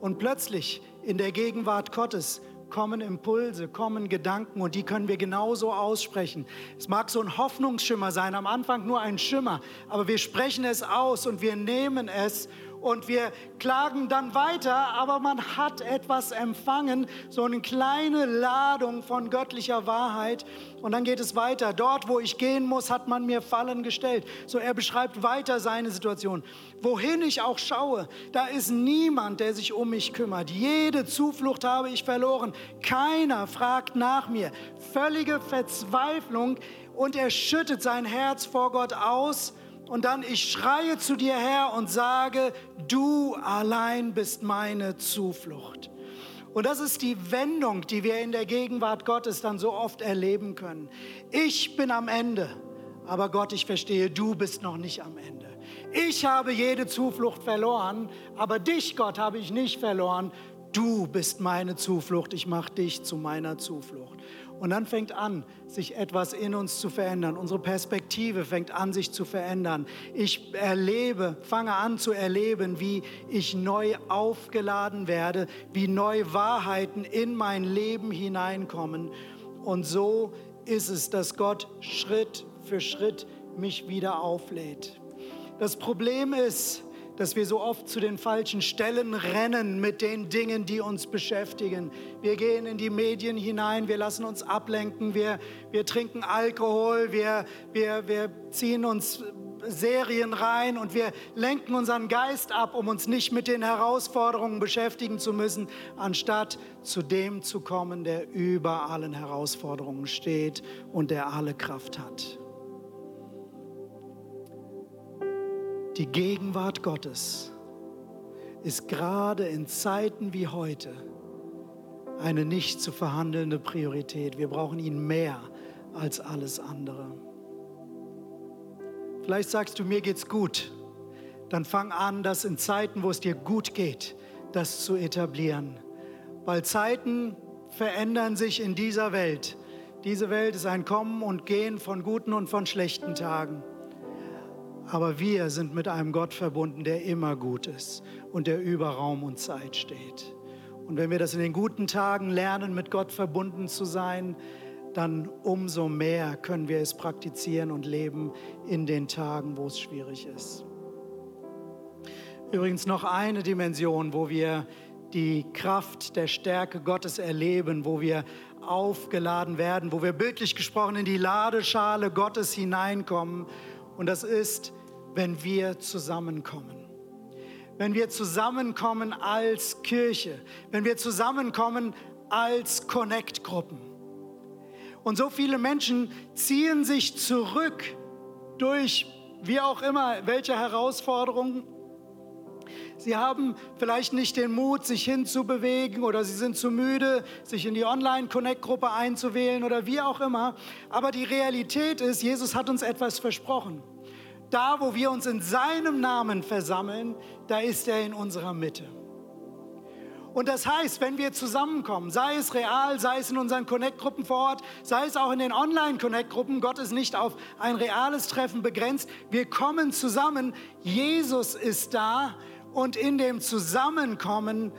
Und plötzlich in der Gegenwart Gottes kommen Impulse, kommen Gedanken und die können wir genauso aussprechen. Es mag so ein Hoffnungsschimmer sein, am Anfang nur ein Schimmer, aber wir sprechen es aus und wir nehmen es und wir klagen dann weiter, aber man hat etwas empfangen, so eine kleine Ladung von göttlicher Wahrheit und dann geht es weiter. Dort, wo ich gehen muss, hat man mir Fallen gestellt. So er beschreibt weiter seine Situation. Wohin ich auch schaue, da ist niemand, der sich um mich kümmert. Jede Zuflucht habe ich verloren. Keiner fragt nach mir. Völlige Verzweiflung und er schüttet sein Herz vor Gott aus und dann ich schreie zu dir her und sage, du allein bist meine Zuflucht. Und das ist die Wendung, die wir in der Gegenwart Gottes dann so oft erleben können. Ich bin am Ende, aber Gott, ich verstehe, du bist noch nicht am Ende. Ich habe jede Zuflucht verloren, aber dich, Gott, habe ich nicht verloren. Du bist meine Zuflucht, ich mache dich zu meiner Zuflucht. Und dann fängt an, sich etwas in uns zu verändern. Unsere Perspektive fängt an, sich zu verändern. Ich erlebe, fange an zu erleben, wie ich neu aufgeladen werde, wie neue Wahrheiten in mein Leben hineinkommen. Und so ist es, dass Gott Schritt für Schritt mich wieder auflädt. Das Problem ist, dass wir so oft zu den falschen Stellen rennen mit den Dingen, die uns beschäftigen. Wir gehen in die Medien hinein, wir lassen uns ablenken, wir, wir trinken Alkohol, wir, wir, wir ziehen uns Serien rein und wir lenken unseren Geist ab, um uns nicht mit den Herausforderungen beschäftigen zu müssen, anstatt zu dem zu kommen, der über allen Herausforderungen steht und der alle Kraft hat. Die Gegenwart Gottes ist gerade in Zeiten wie heute eine nicht zu verhandelnde Priorität. Wir brauchen ihn mehr als alles andere. Vielleicht sagst du, mir geht's gut. Dann fang an, das in Zeiten, wo es dir gut geht, das zu etablieren. Weil Zeiten verändern sich in dieser Welt. Diese Welt ist ein Kommen und Gehen von guten und von schlechten Tagen. Aber wir sind mit einem Gott verbunden, der immer gut ist und der über Raum und Zeit steht. Und wenn wir das in den guten Tagen lernen, mit Gott verbunden zu sein, dann umso mehr können wir es praktizieren und leben in den Tagen, wo es schwierig ist. Übrigens noch eine Dimension, wo wir die Kraft der Stärke Gottes erleben, wo wir aufgeladen werden, wo wir bildlich gesprochen in die Ladeschale Gottes hineinkommen. Und das ist wenn wir zusammenkommen. Wenn wir zusammenkommen als Kirche, wenn wir zusammenkommen als Connect-Gruppen. Und so viele Menschen ziehen sich zurück durch, wie auch immer, welche Herausforderungen. Sie haben vielleicht nicht den Mut, sich hinzubewegen oder sie sind zu müde, sich in die Online-Connect-Gruppe einzuwählen oder wie auch immer. Aber die Realität ist, Jesus hat uns etwas versprochen. Da, wo wir uns in seinem Namen versammeln, da ist er in unserer Mitte. Und das heißt, wenn wir zusammenkommen, sei es real, sei es in unseren Connect-Gruppen vor Ort, sei es auch in den Online-Connect-Gruppen, Gott ist nicht auf ein reales Treffen begrenzt. Wir kommen zusammen, Jesus ist da und in dem Zusammenkommen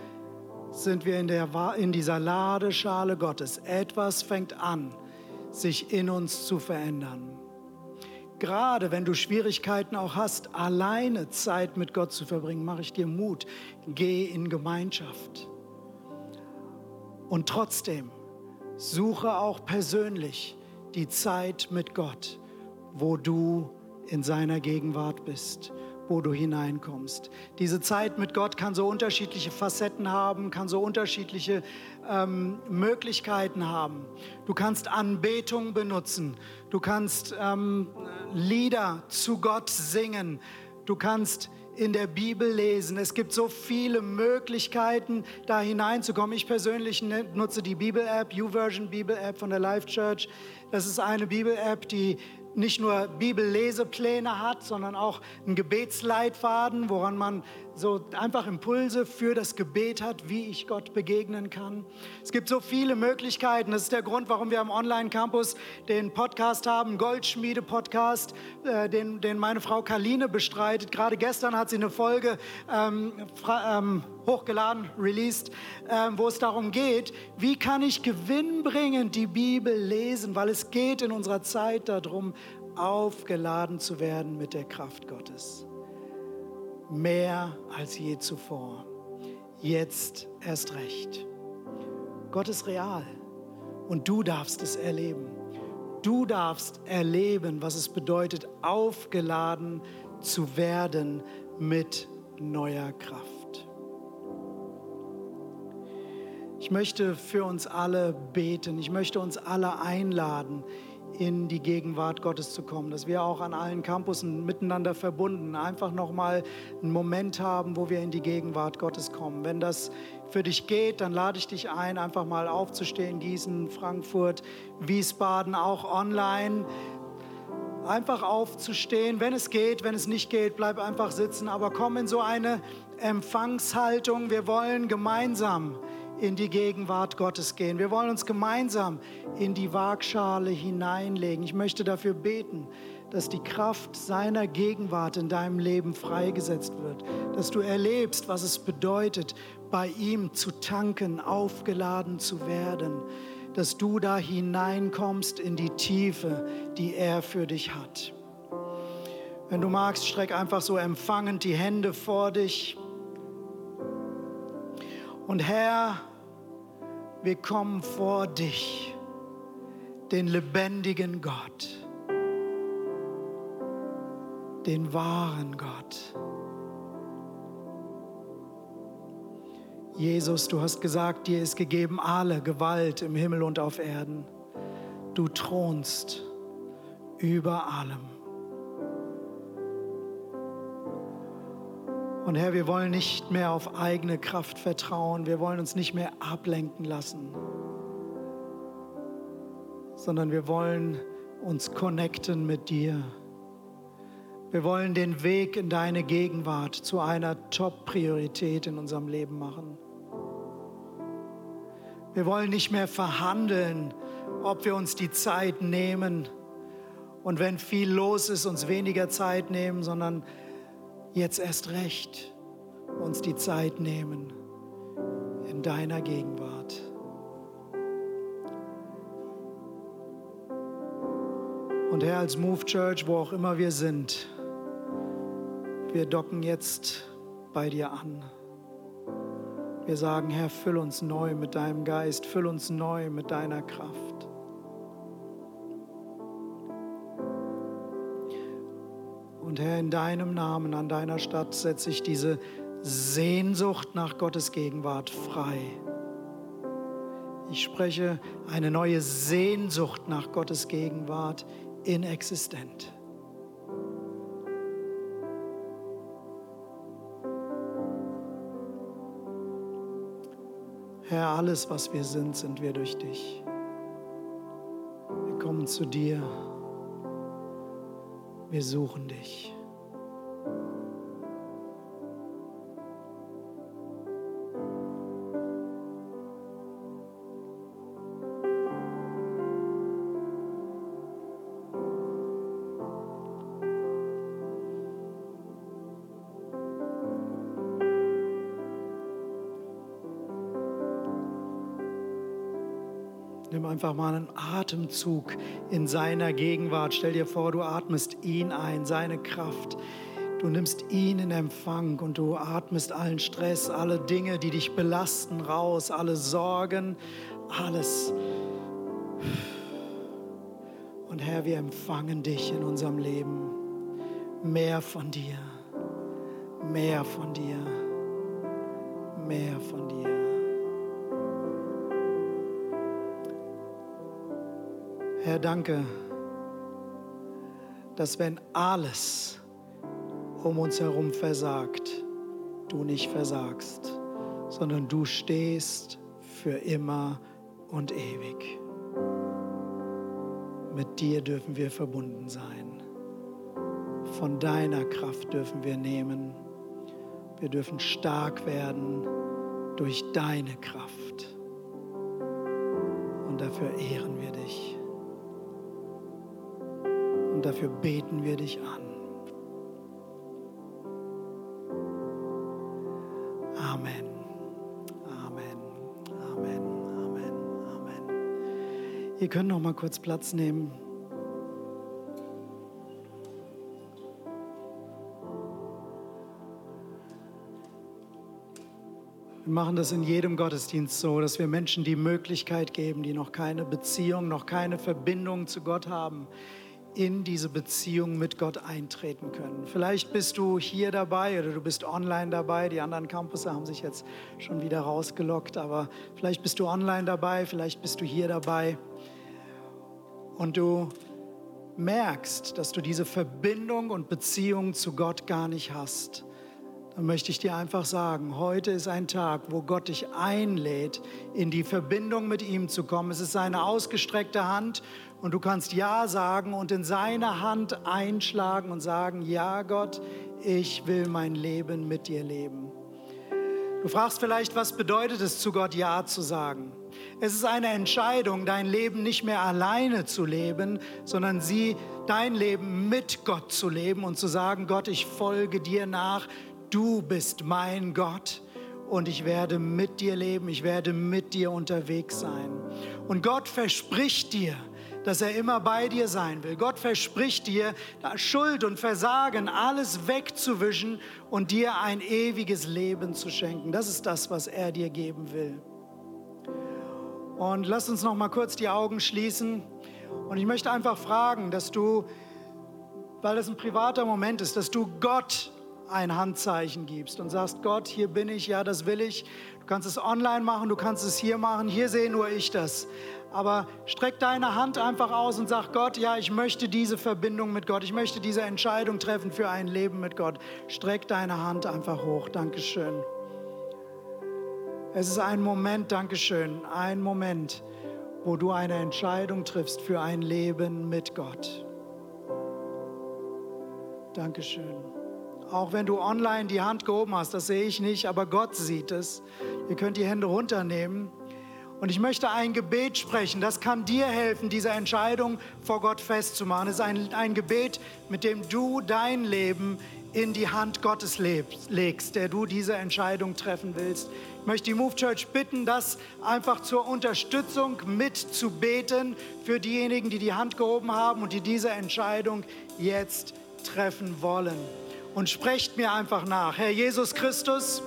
sind wir in, der, in dieser Ladeschale Gottes. Etwas fängt an, sich in uns zu verändern. Gerade wenn du Schwierigkeiten auch hast, alleine Zeit mit Gott zu verbringen, mache ich dir Mut. Geh in Gemeinschaft. Und trotzdem suche auch persönlich die Zeit mit Gott, wo du in seiner Gegenwart bist wo du hineinkommst. Diese Zeit mit Gott kann so unterschiedliche Facetten haben, kann so unterschiedliche ähm, Möglichkeiten haben. Du kannst Anbetung benutzen, du kannst ähm, Lieder zu Gott singen, du kannst in der Bibel lesen. Es gibt so viele Möglichkeiten, da hineinzukommen. Ich persönlich ne, nutze die Bibel-App, YouVersion Bibel-App von der Life Church. Das ist eine Bibel-App, die nicht nur Bibellesepläne hat, sondern auch einen Gebetsleitfaden, woran man so einfach Impulse für das Gebet hat, wie ich Gott begegnen kann. Es gibt so viele Möglichkeiten. Das ist der Grund, warum wir am Online-Campus den Podcast haben, Goldschmiede-Podcast, äh, den, den meine Frau Kaline bestreitet. Gerade gestern hat sie eine Folge ähm, ähm, hochgeladen, released, ähm, wo es darum geht, wie kann ich gewinnbringend die Bibel lesen, weil es geht in unserer Zeit darum, aufgeladen zu werden mit der Kraft Gottes mehr als je zuvor. Jetzt erst recht. Gott ist real und du darfst es erleben. Du darfst erleben, was es bedeutet, aufgeladen zu werden mit neuer Kraft. Ich möchte für uns alle beten. Ich möchte uns alle einladen, in die Gegenwart Gottes zu kommen, dass wir auch an allen Campussen miteinander verbunden einfach nochmal einen Moment haben, wo wir in die Gegenwart Gottes kommen. Wenn das für dich geht, dann lade ich dich ein, einfach mal aufzustehen, Gießen, Frankfurt, Wiesbaden, auch online. Einfach aufzustehen, wenn es geht, wenn es nicht geht, bleib einfach sitzen, aber komm in so eine Empfangshaltung. Wir wollen gemeinsam in die Gegenwart Gottes gehen. Wir wollen uns gemeinsam in die Waagschale hineinlegen. Ich möchte dafür beten, dass die Kraft seiner Gegenwart in deinem Leben freigesetzt wird, dass du erlebst, was es bedeutet, bei ihm zu tanken, aufgeladen zu werden, dass du da hineinkommst in die Tiefe, die er für dich hat. Wenn du magst, streck einfach so empfangend die Hände vor dich. Und Herr, wir kommen vor dich, den lebendigen Gott, den wahren Gott. Jesus, du hast gesagt, dir ist gegeben alle Gewalt im Himmel und auf Erden. Du thronst über allem. Und Herr, wir wollen nicht mehr auf eigene Kraft vertrauen, wir wollen uns nicht mehr ablenken lassen, sondern wir wollen uns connecten mit dir. Wir wollen den Weg in deine Gegenwart zu einer Top-Priorität in unserem Leben machen. Wir wollen nicht mehr verhandeln, ob wir uns die Zeit nehmen und wenn viel los ist, uns weniger Zeit nehmen, sondern jetzt erst recht uns die Zeit nehmen in deiner Gegenwart. Und Herr, als Move Church, wo auch immer wir sind, wir docken jetzt bei dir an. Wir sagen, Herr, füll uns neu mit deinem Geist, füll uns neu mit deiner Kraft. Und Herr, in deinem Namen, an deiner Stadt setze ich diese Sehnsucht nach Gottes Gegenwart frei. Ich spreche eine neue Sehnsucht nach Gottes Gegenwart inexistent. Herr, alles, was wir sind, sind wir durch dich. Wir kommen zu dir. Wir suchen dich. Einfach mal einen Atemzug in seiner Gegenwart. Stell dir vor, du atmest ihn ein, seine Kraft. Du nimmst ihn in Empfang und du atmest allen Stress, alle Dinge, die dich belasten, raus, alle Sorgen, alles. Und Herr, wir empfangen dich in unserem Leben. Mehr von dir, mehr von dir, mehr von dir. Herr, danke, dass wenn alles um uns herum versagt, du nicht versagst, sondern du stehst für immer und ewig. Mit dir dürfen wir verbunden sein. Von deiner Kraft dürfen wir nehmen. Wir dürfen stark werden durch deine Kraft. Und dafür ehren wir dich. Und dafür beten wir dich an. Amen. Amen. Amen. Amen. Amen. Ihr könnt noch mal kurz Platz nehmen. Wir machen das in jedem Gottesdienst so, dass wir Menschen die Möglichkeit geben, die noch keine Beziehung, noch keine Verbindung zu Gott haben, in diese Beziehung mit Gott eintreten können. Vielleicht bist du hier dabei oder du bist online dabei. Die anderen Campus haben sich jetzt schon wieder rausgelockt, aber vielleicht bist du online dabei, vielleicht bist du hier dabei und du merkst, dass du diese Verbindung und Beziehung zu Gott gar nicht hast dann möchte ich dir einfach sagen, heute ist ein Tag, wo Gott dich einlädt, in die Verbindung mit ihm zu kommen. Es ist seine ausgestreckte Hand und du kannst Ja sagen und in seine Hand einschlagen und sagen, ja Gott, ich will mein Leben mit dir leben. Du fragst vielleicht, was bedeutet es, zu Gott Ja zu sagen? Es ist eine Entscheidung, dein Leben nicht mehr alleine zu leben, sondern sie, dein Leben mit Gott zu leben und zu sagen, Gott, ich folge dir nach, du bist mein Gott und ich werde mit dir leben, ich werde mit dir unterwegs sein. Und Gott verspricht dir, dass er immer bei dir sein will. Gott verspricht dir, Schuld und Versagen, alles wegzuwischen und dir ein ewiges Leben zu schenken. Das ist das, was er dir geben will. Und lass uns noch mal kurz die Augen schließen. Und ich möchte einfach fragen, dass du, weil es ein privater Moment ist, dass du Gott ein Handzeichen gibst und sagst, Gott, hier bin ich, ja, das will ich. Du kannst es online machen, du kannst es hier machen, hier sehe nur ich das. Aber streck deine Hand einfach aus und sag Gott, ja, ich möchte diese Verbindung mit Gott, ich möchte diese Entscheidung treffen für ein Leben mit Gott. Streck deine Hand einfach hoch. Dankeschön. Es ist ein Moment, Dankeschön, ein Moment, wo du eine Entscheidung triffst für ein Leben mit Gott. Dankeschön. Auch wenn du online die Hand gehoben hast, das sehe ich nicht, aber Gott sieht es. Ihr könnt die Hände runternehmen. Und ich möchte ein Gebet sprechen, das kann dir helfen, diese Entscheidung vor Gott festzumachen. Es ist ein, ein Gebet, mit dem du dein Leben in die Hand Gottes legst, der du diese Entscheidung treffen willst. Ich möchte die Move Church bitten, das einfach zur Unterstützung mitzubeten für diejenigen, die die Hand gehoben haben und die diese Entscheidung jetzt treffen wollen und sprecht mir einfach nach. Herr Jesus Christus,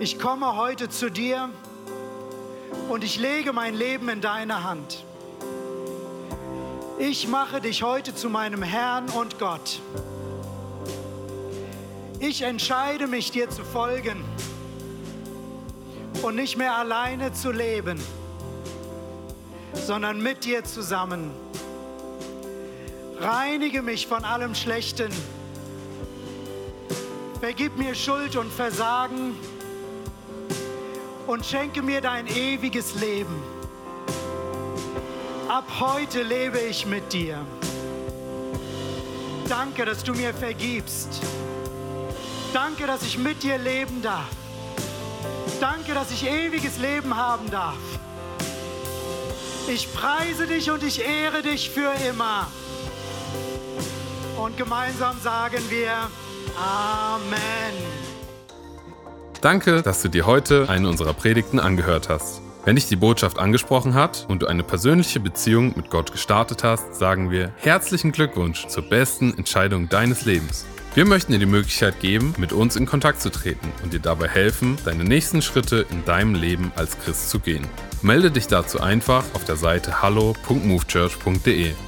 ich komme heute zu dir und ich lege mein Leben in deine Hand. Ich mache dich heute zu meinem Herrn und Gott. Ich entscheide mich dir zu folgen und nicht mehr alleine zu leben, sondern mit dir zusammen. Reinige mich von allem Schlechten Vergib mir Schuld und Versagen und schenke mir dein ewiges Leben. Ab heute lebe ich mit dir. Danke, dass du mir vergibst. Danke, dass ich mit dir leben darf. Danke, dass ich ewiges Leben haben darf. Ich preise dich und ich ehre dich für immer. Und gemeinsam sagen wir, Amen. Danke, dass du dir heute eine unserer Predigten angehört hast. Wenn dich die Botschaft angesprochen hat und du eine persönliche Beziehung mit Gott gestartet hast, sagen wir herzlichen Glückwunsch zur besten Entscheidung deines Lebens. Wir möchten dir die Möglichkeit geben, mit uns in Kontakt zu treten und dir dabei helfen, deine nächsten Schritte in deinem Leben als Christ zu gehen. Melde dich dazu einfach auf der Seite hallo.movechurch.de.